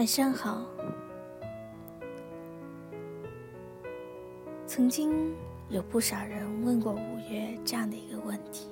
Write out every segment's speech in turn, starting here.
晚上好。曾经有不少人问过五月这样的一个问题：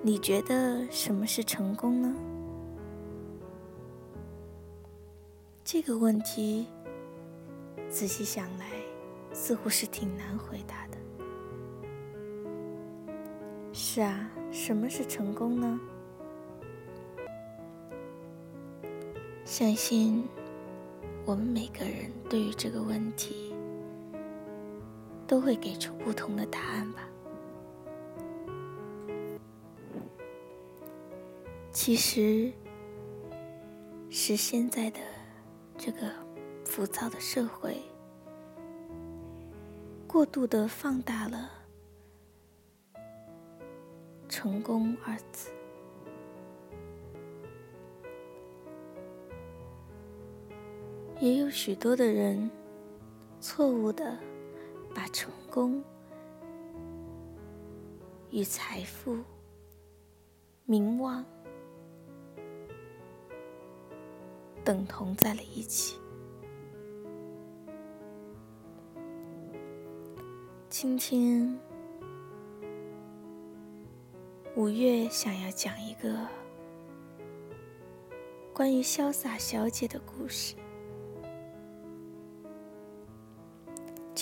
你觉得什么是成功呢？这个问题仔细想来，似乎是挺难回答的。是啊，什么是成功呢？相信我们每个人对于这个问题都会给出不同的答案吧。其实是现在的这个浮躁的社会过度的放大了“成功”二字。也有许多的人错误的把成功与财富、名望等同在了一起。今天，五月想要讲一个关于潇洒小姐的故事。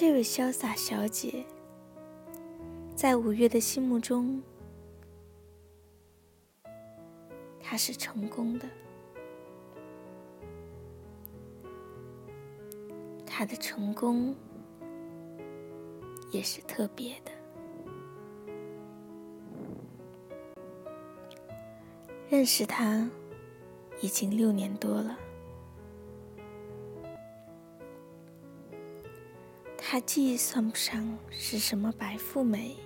这位潇洒小姐，在五月的心目中，她是成功的。她的成功也是特别的。认识她已经六年多了。她既算不上是什么白富美，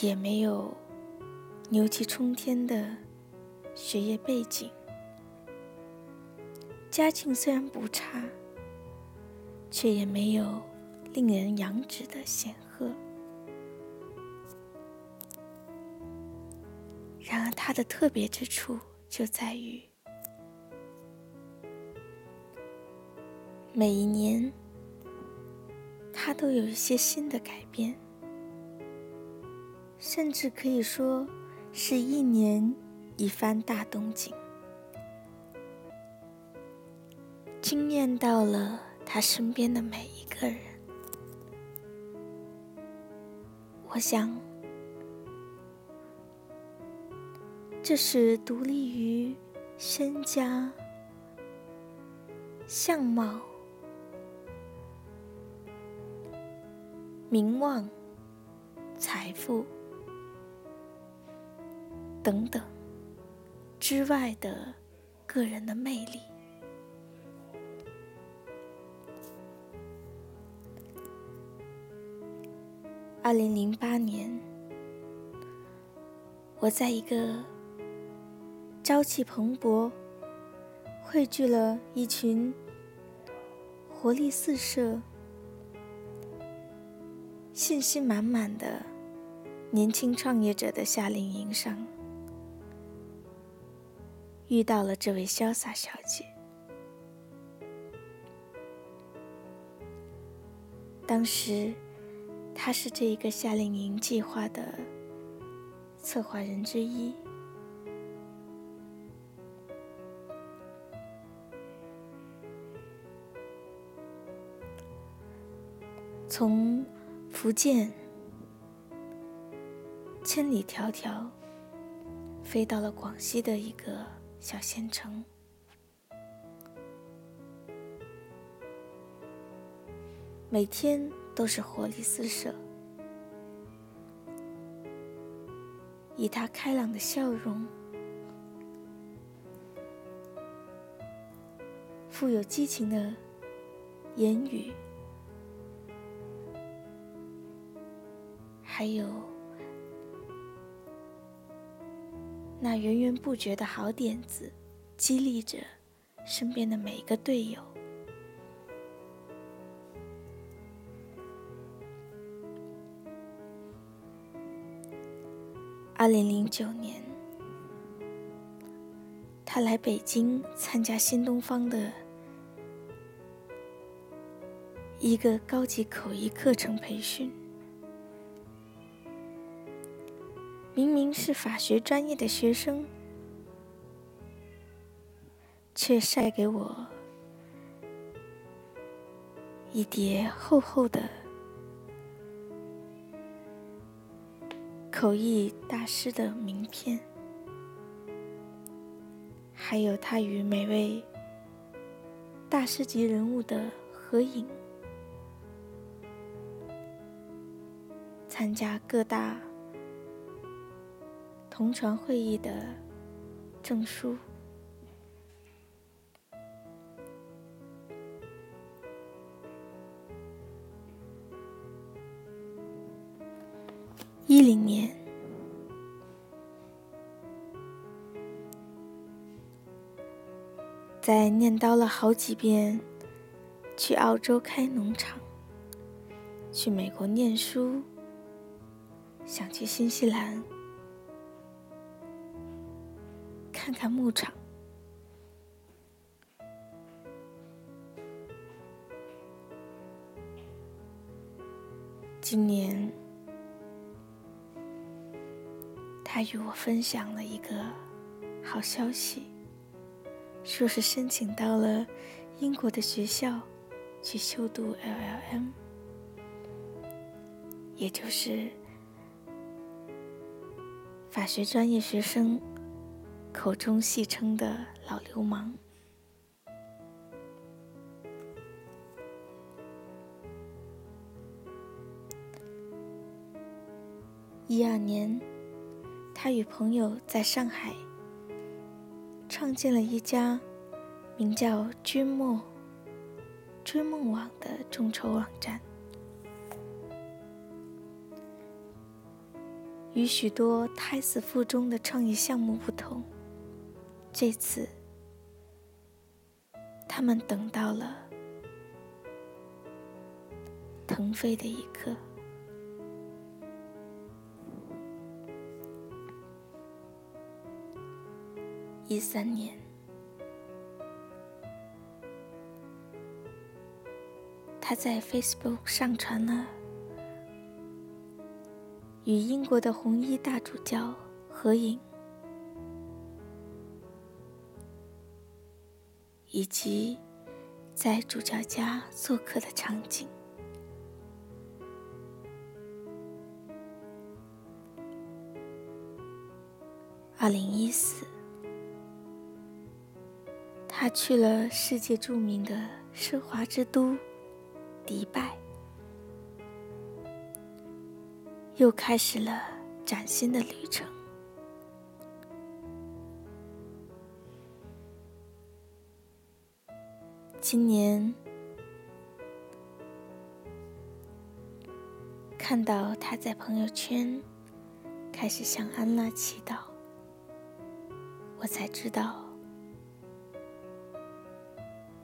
也没有牛气冲天的学业背景，家境虽然不差，却也没有令人仰止的显赫。然而，她的特别之处就在于。每一年，他都有一些新的改变，甚至可以说是一年一番大动静，惊艳到了他身边的每一个人。我想，这是独立于身家、相貌。名望、财富等等之外的个人的魅力。二零零八年，我在一个朝气蓬勃、汇聚了一群活力四射。信心满满的年轻创业者的夏令营上，遇到了这位潇洒小姐。当时，她是这一个夏令营计划的策划人之一。从福建千里迢迢飞到了广西的一个小县城，每天都是活力四射，以他开朗的笑容、富有激情的言语。还有那源源不绝的好点子，激励着身边的每一个队友。二零零九年，他来北京参加新东方的一个高级口译课程培训。明明是法学专业的学生，却晒给我一叠厚厚的口译大师的名片。还有他与每位大师级人物的合影，参加各大同传会议的证书。一零年。在念叨了好几遍，去澳洲开农场，去美国念书，想去新西兰看看牧场。今年，他与我分享了一个好消息。说是申请到了英国的学校去修读 LLM，也就是法学专业学生口中戏称的老流氓。一二年，他与朋友在上海。创建了一家名叫“君墨追梦网”的众筹网站。与许多胎死腹中的创业项目不同，这次他们等到了腾飞的一刻。一三年，他在 Facebook 上传了与英国的红衣大主教合影，以及在主教家做客的场景。二零一四。他去了世界著名的奢华之都迪拜，又开始了崭新的旅程。今年看到他在朋友圈开始向安拉祈祷，我才知道。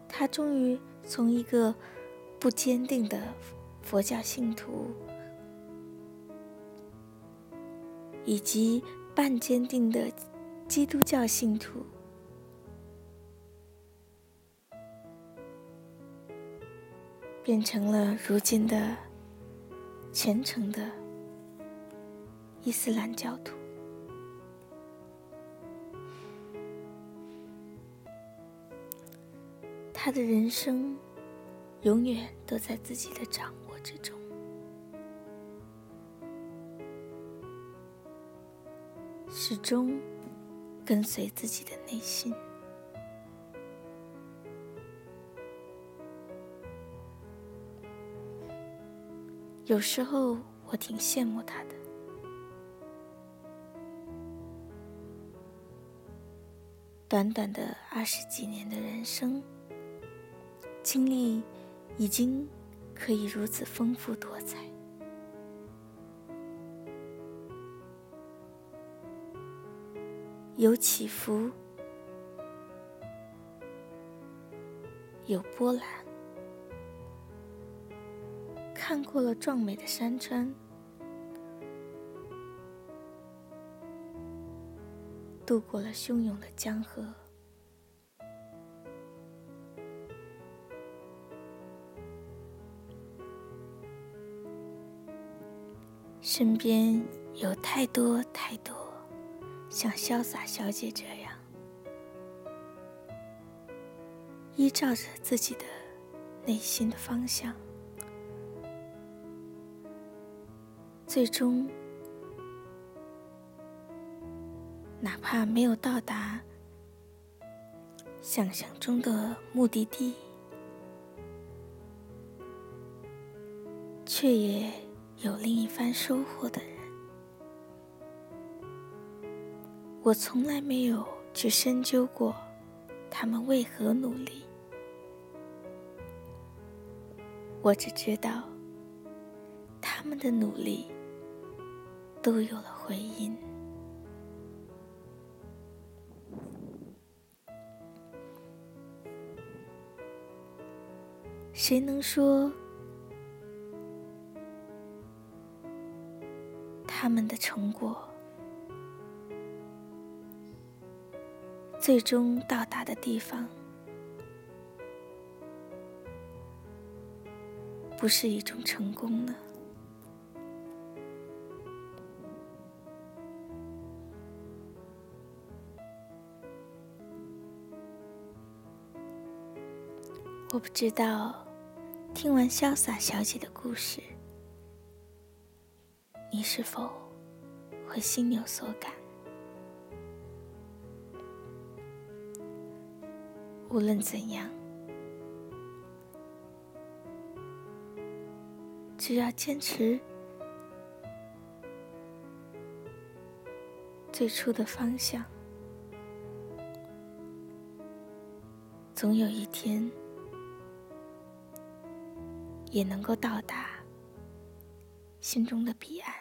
他终于从一个不坚定的佛教信徒，以及半坚定的基督教信徒，变成了如今的虔诚的伊斯兰教徒。他的人生永远都在自己的掌握之中，始终跟随自己的内心。有时候我挺羡慕他的，短短的二十几年的人生。经历已经可以如此丰富多彩，有起伏，有波澜，看过了壮美的山川。度过了汹涌的江河。身边有太多太多像潇洒小姐这样依照着自己的内心的方向最终哪怕没有到达想象中的目的地，却也。有另一番收获的人，我从来没有去深究过他们为何努力。我只知道，他们的努力都有了回音。谁能说？他们的成果，最终到达的地方，不是一种成功呢？我不知道，听完潇洒小姐的故事。你是否会心有所感？无论怎样，只要坚持最初的方向，总有一天也能够到达心中的彼岸。